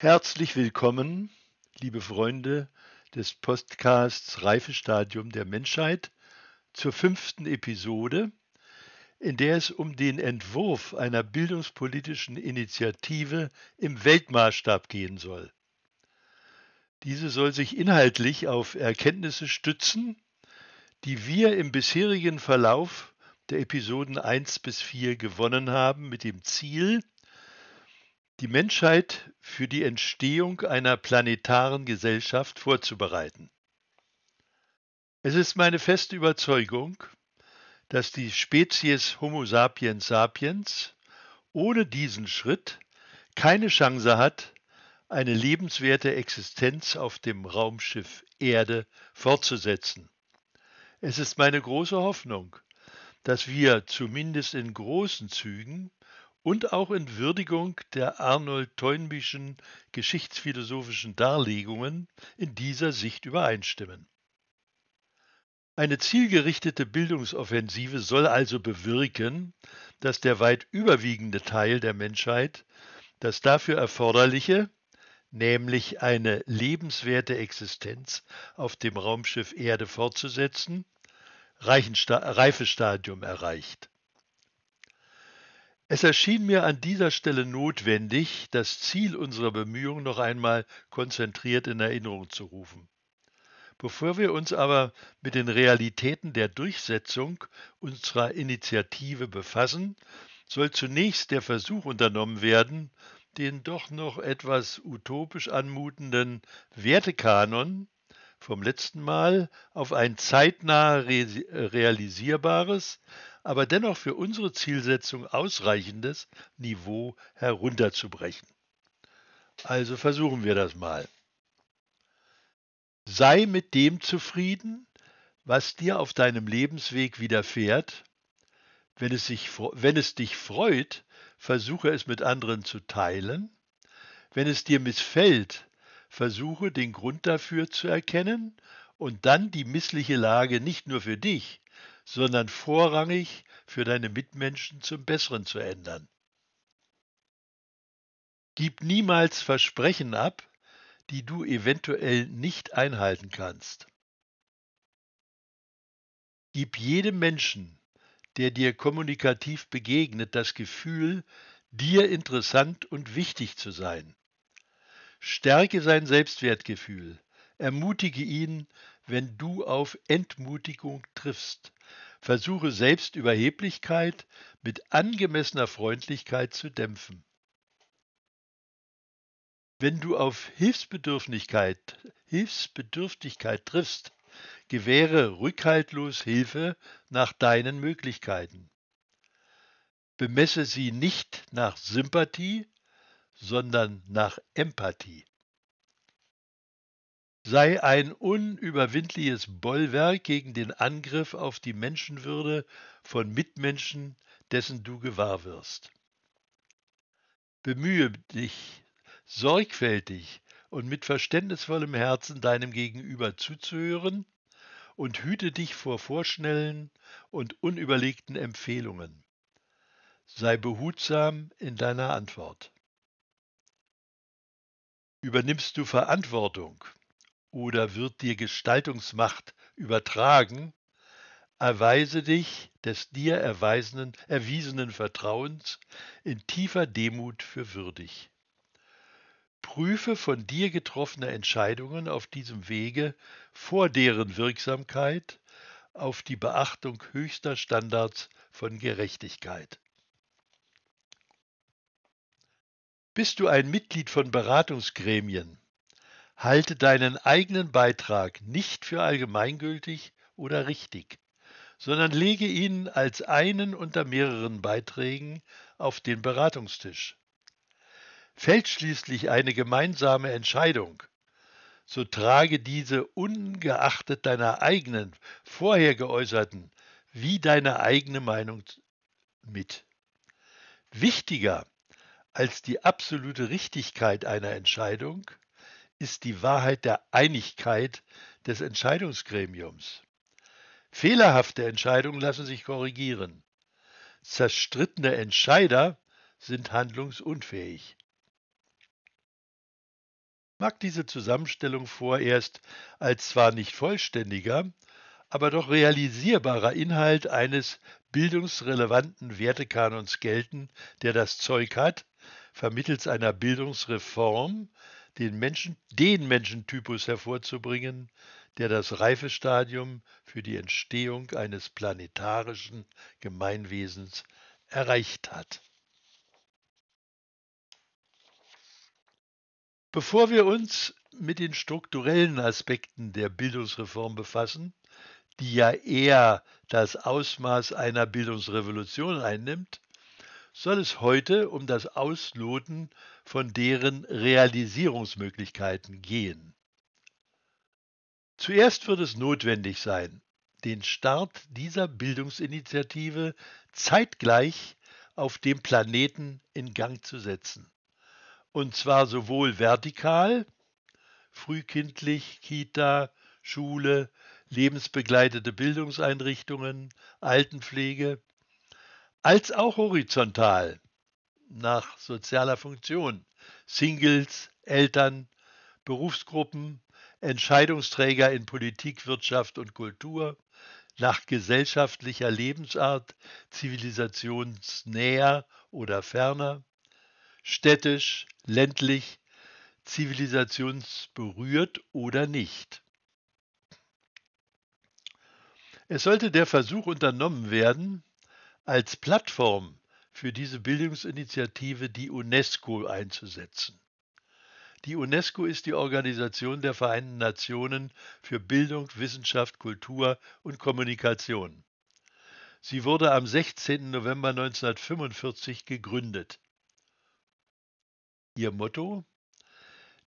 Herzlich willkommen, liebe Freunde des Podcasts Reifestadium der Menschheit, zur fünften Episode, in der es um den Entwurf einer bildungspolitischen Initiative im Weltmaßstab gehen soll. Diese soll sich inhaltlich auf Erkenntnisse stützen, die wir im bisherigen Verlauf der Episoden 1 bis 4 gewonnen haben, mit dem Ziel, die Menschheit für die Entstehung einer planetaren Gesellschaft vorzubereiten. Es ist meine feste Überzeugung, dass die Spezies Homo sapiens sapiens ohne diesen Schritt keine Chance hat, eine lebenswerte Existenz auf dem Raumschiff Erde fortzusetzen. Es ist meine große Hoffnung, dass wir zumindest in großen Zügen und auch in Würdigung der Arnold Toynbischen geschichtsphilosophischen Darlegungen in dieser Sicht übereinstimmen. Eine zielgerichtete Bildungsoffensive soll also bewirken, dass der weit überwiegende Teil der Menschheit das dafür erforderliche, nämlich eine lebenswerte Existenz auf dem Raumschiff Erde fortzusetzen, Reifestadium erreicht. Es erschien mir an dieser Stelle notwendig, das Ziel unserer Bemühungen noch einmal konzentriert in Erinnerung zu rufen. Bevor wir uns aber mit den Realitäten der Durchsetzung unserer Initiative befassen, soll zunächst der Versuch unternommen werden, den doch noch etwas utopisch anmutenden Wertekanon vom letzten Mal auf ein zeitnah realisierbares, aber dennoch für unsere Zielsetzung ausreichendes Niveau herunterzubrechen. Also versuchen wir das mal. Sei mit dem zufrieden, was dir auf deinem Lebensweg widerfährt. Wenn es, sich, wenn es dich freut, versuche es mit anderen zu teilen. Wenn es dir missfällt, versuche den Grund dafür zu erkennen und dann die missliche Lage nicht nur für dich, sondern vorrangig für deine Mitmenschen zum Besseren zu ändern. Gib niemals Versprechen ab, die du eventuell nicht einhalten kannst. Gib jedem Menschen, der dir kommunikativ begegnet, das Gefühl, dir interessant und wichtig zu sein. Stärke sein Selbstwertgefühl, ermutige ihn, wenn du auf Entmutigung triffst. Versuche Selbstüberheblichkeit mit angemessener Freundlichkeit zu dämpfen. Wenn du auf Hilfsbedürftigkeit, Hilfsbedürftigkeit triffst, gewähre rückhaltlos Hilfe nach deinen Möglichkeiten. Bemesse sie nicht nach Sympathie, sondern nach Empathie sei ein unüberwindliches Bollwerk gegen den Angriff auf die Menschenwürde von Mitmenschen, dessen du gewahr wirst. Bemühe dich, sorgfältig und mit verständnisvollem Herzen deinem Gegenüber zuzuhören und hüte dich vor vorschnellen und unüberlegten Empfehlungen. Sei behutsam in deiner Antwort. Übernimmst du Verantwortung oder wird dir Gestaltungsmacht übertragen, erweise dich des dir erweisenen, erwiesenen Vertrauens in tiefer Demut für würdig. Prüfe von dir getroffene Entscheidungen auf diesem Wege vor deren Wirksamkeit auf die Beachtung höchster Standards von Gerechtigkeit. Bist du ein Mitglied von Beratungsgremien, Halte deinen eigenen Beitrag nicht für allgemeingültig oder richtig, sondern lege ihn als einen unter mehreren Beiträgen auf den Beratungstisch. Fällt schließlich eine gemeinsame Entscheidung, so trage diese ungeachtet deiner eigenen, vorher geäußerten, wie deine eigene Meinung mit. Wichtiger als die absolute Richtigkeit einer Entscheidung ist die Wahrheit der Einigkeit des Entscheidungsgremiums. Fehlerhafte Entscheidungen lassen sich korrigieren. Zerstrittene Entscheider sind handlungsunfähig. mag diese Zusammenstellung vorerst als zwar nicht vollständiger, aber doch realisierbarer Inhalt eines bildungsrelevanten Wertekanons gelten, der das Zeug hat, vermittels einer Bildungsreform den, Menschen, den Menschentypus hervorzubringen, der das Reifestadium für die Entstehung eines planetarischen Gemeinwesens erreicht hat. Bevor wir uns mit den strukturellen Aspekten der Bildungsreform befassen, die ja eher das Ausmaß einer Bildungsrevolution einnimmt, soll es heute um das Ausloten von deren Realisierungsmöglichkeiten gehen. Zuerst wird es notwendig sein, den Start dieser Bildungsinitiative zeitgleich auf dem Planeten in Gang zu setzen. Und zwar sowohl vertikal, frühkindlich, Kita, Schule, lebensbegleitete Bildungseinrichtungen, Altenpflege, als auch horizontal nach sozialer Funktion, Singles, Eltern, Berufsgruppen, Entscheidungsträger in Politik, Wirtschaft und Kultur, nach gesellschaftlicher Lebensart, zivilisationsnäher oder ferner, städtisch, ländlich, zivilisationsberührt oder nicht. Es sollte der Versuch unternommen werden, als Plattform für diese Bildungsinitiative die UNESCO einzusetzen. Die UNESCO ist die Organisation der Vereinten Nationen für Bildung, Wissenschaft, Kultur und Kommunikation. Sie wurde am 16. November 1945 gegründet. Ihr Motto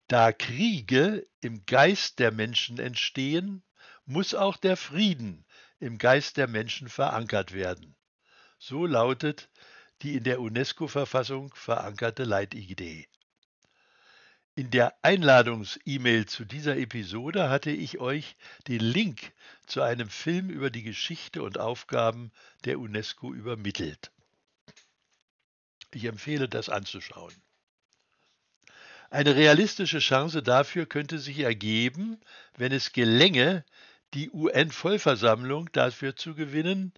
Da Kriege im Geist der Menschen entstehen, muss auch der Frieden im Geist der Menschen verankert werden. So lautet die in der UNESCO-Verfassung verankerte Leitidee. In der Einladungs-E-Mail zu dieser Episode hatte ich euch den Link zu einem Film über die Geschichte und Aufgaben der UNESCO übermittelt. Ich empfehle das anzuschauen. Eine realistische Chance dafür könnte sich ergeben, wenn es gelänge, die UN-Vollversammlung dafür zu gewinnen,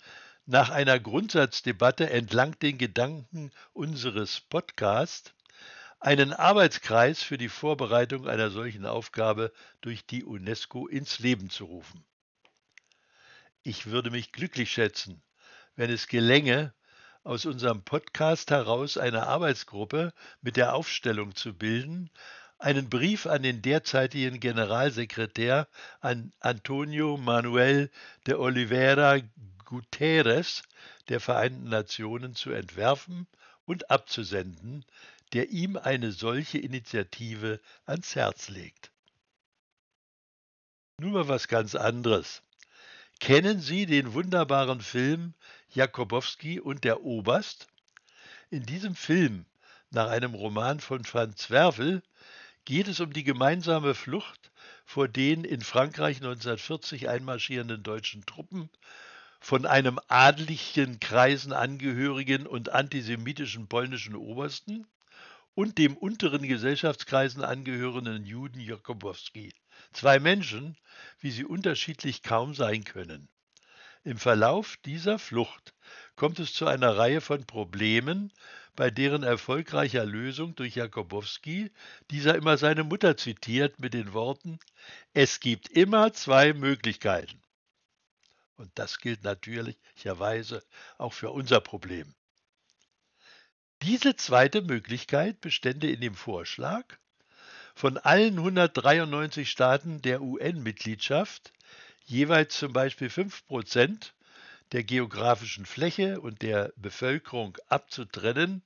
nach einer Grundsatzdebatte entlang den Gedanken unseres Podcasts einen Arbeitskreis für die Vorbereitung einer solchen Aufgabe durch die UNESCO ins Leben zu rufen. Ich würde mich glücklich schätzen, wenn es gelänge, aus unserem Podcast heraus eine Arbeitsgruppe mit der Aufstellung zu bilden, einen Brief an den derzeitigen Generalsekretär an Antonio Manuel de Oliveira Guterres der Vereinten Nationen zu entwerfen und abzusenden, der ihm eine solche Initiative ans Herz legt. Nun mal was ganz anderes. Kennen Sie den wunderbaren Film Jakobowski und der Oberst? In diesem Film, nach einem Roman von Franz Werfel, geht es um die gemeinsame Flucht vor den in Frankreich 1940 einmarschierenden deutschen Truppen von einem adligen Kreisen angehörigen und antisemitischen polnischen Obersten und dem unteren Gesellschaftskreisen angehörenden Juden Jakobowski. Zwei Menschen, wie sie unterschiedlich kaum sein können. Im Verlauf dieser Flucht kommt es zu einer Reihe von Problemen, bei deren erfolgreicher Lösung durch Jakobowski dieser immer seine Mutter zitiert mit den Worten Es gibt immer zwei Möglichkeiten. Und das gilt natürlicherweise auch für unser Problem. Diese zweite Möglichkeit bestände in dem Vorschlag, von allen 193 Staaten der UN-Mitgliedschaft jeweils zum Beispiel 5 Prozent der geografischen Fläche und der Bevölkerung abzutrennen,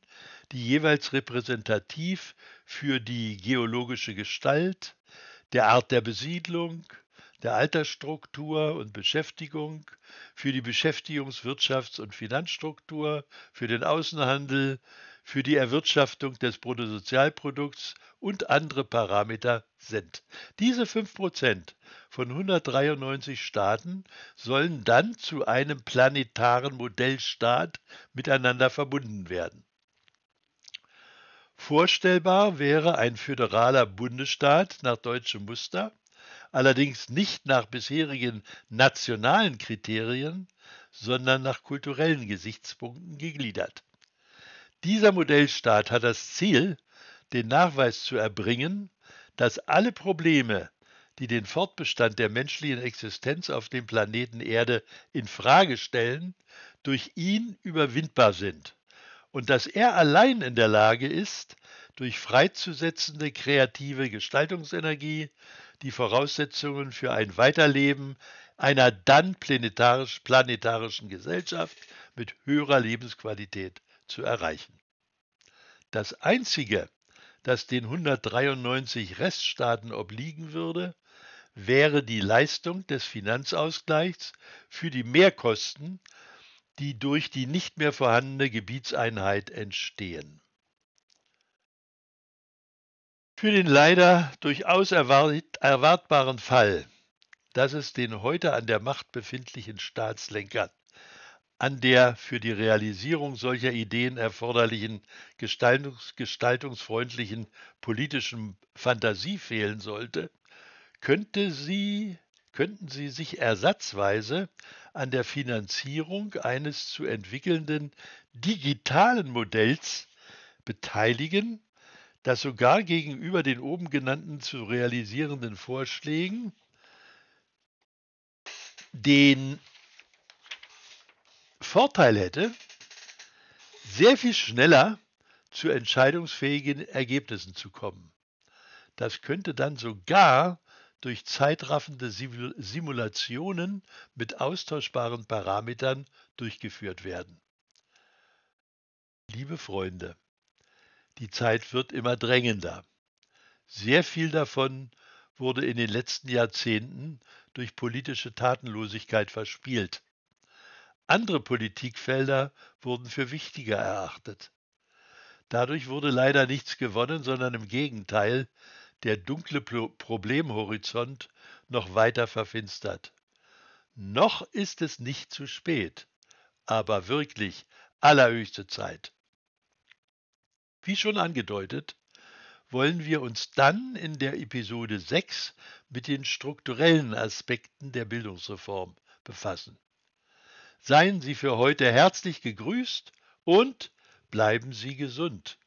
die jeweils repräsentativ für die geologische Gestalt, der Art der Besiedlung, der Altersstruktur und Beschäftigung, für die Beschäftigungs-, Wirtschafts- und Finanzstruktur, für den Außenhandel, für die Erwirtschaftung des Bruttosozialprodukts und andere Parameter sind. Diese 5% von 193 Staaten sollen dann zu einem planetaren Modellstaat miteinander verbunden werden. Vorstellbar wäre ein föderaler Bundesstaat nach deutschem Muster, allerdings nicht nach bisherigen nationalen Kriterien, sondern nach kulturellen Gesichtspunkten gegliedert. Dieser Modellstaat hat das Ziel, den Nachweis zu erbringen, dass alle Probleme, die den Fortbestand der menschlichen Existenz auf dem Planeten Erde in Frage stellen, durch ihn überwindbar sind und dass er allein in der Lage ist, durch freizusetzende kreative Gestaltungsenergie die Voraussetzungen für ein Weiterleben einer dann planetarisch, planetarischen Gesellschaft mit höherer Lebensqualität zu erreichen. Das Einzige, das den 193 Reststaaten obliegen würde, wäre die Leistung des Finanzausgleichs für die Mehrkosten, die durch die nicht mehr vorhandene Gebietseinheit entstehen. Für den leider durchaus erwartbaren Fall, dass es den heute an der Macht befindlichen Staatslenkern an der für die Realisierung solcher Ideen erforderlichen gestaltungs gestaltungsfreundlichen politischen Fantasie fehlen sollte, könnte sie, könnten sie sich ersatzweise an der Finanzierung eines zu entwickelnden digitalen Modells beteiligen, das sogar gegenüber den oben genannten zu realisierenden Vorschlägen den Vorteil hätte, sehr viel schneller zu entscheidungsfähigen Ergebnissen zu kommen. Das könnte dann sogar durch zeitraffende Simulationen mit austauschbaren Parametern durchgeführt werden. Liebe Freunde, die Zeit wird immer drängender. Sehr viel davon wurde in den letzten Jahrzehnten durch politische Tatenlosigkeit verspielt. Andere Politikfelder wurden für wichtiger erachtet. Dadurch wurde leider nichts gewonnen, sondern im Gegenteil der dunkle Problemhorizont noch weiter verfinstert. Noch ist es nicht zu spät, aber wirklich allerhöchste Zeit. Wie schon angedeutet, wollen wir uns dann in der Episode 6 mit den strukturellen Aspekten der Bildungsreform befassen. Seien Sie für heute herzlich gegrüßt und bleiben Sie gesund.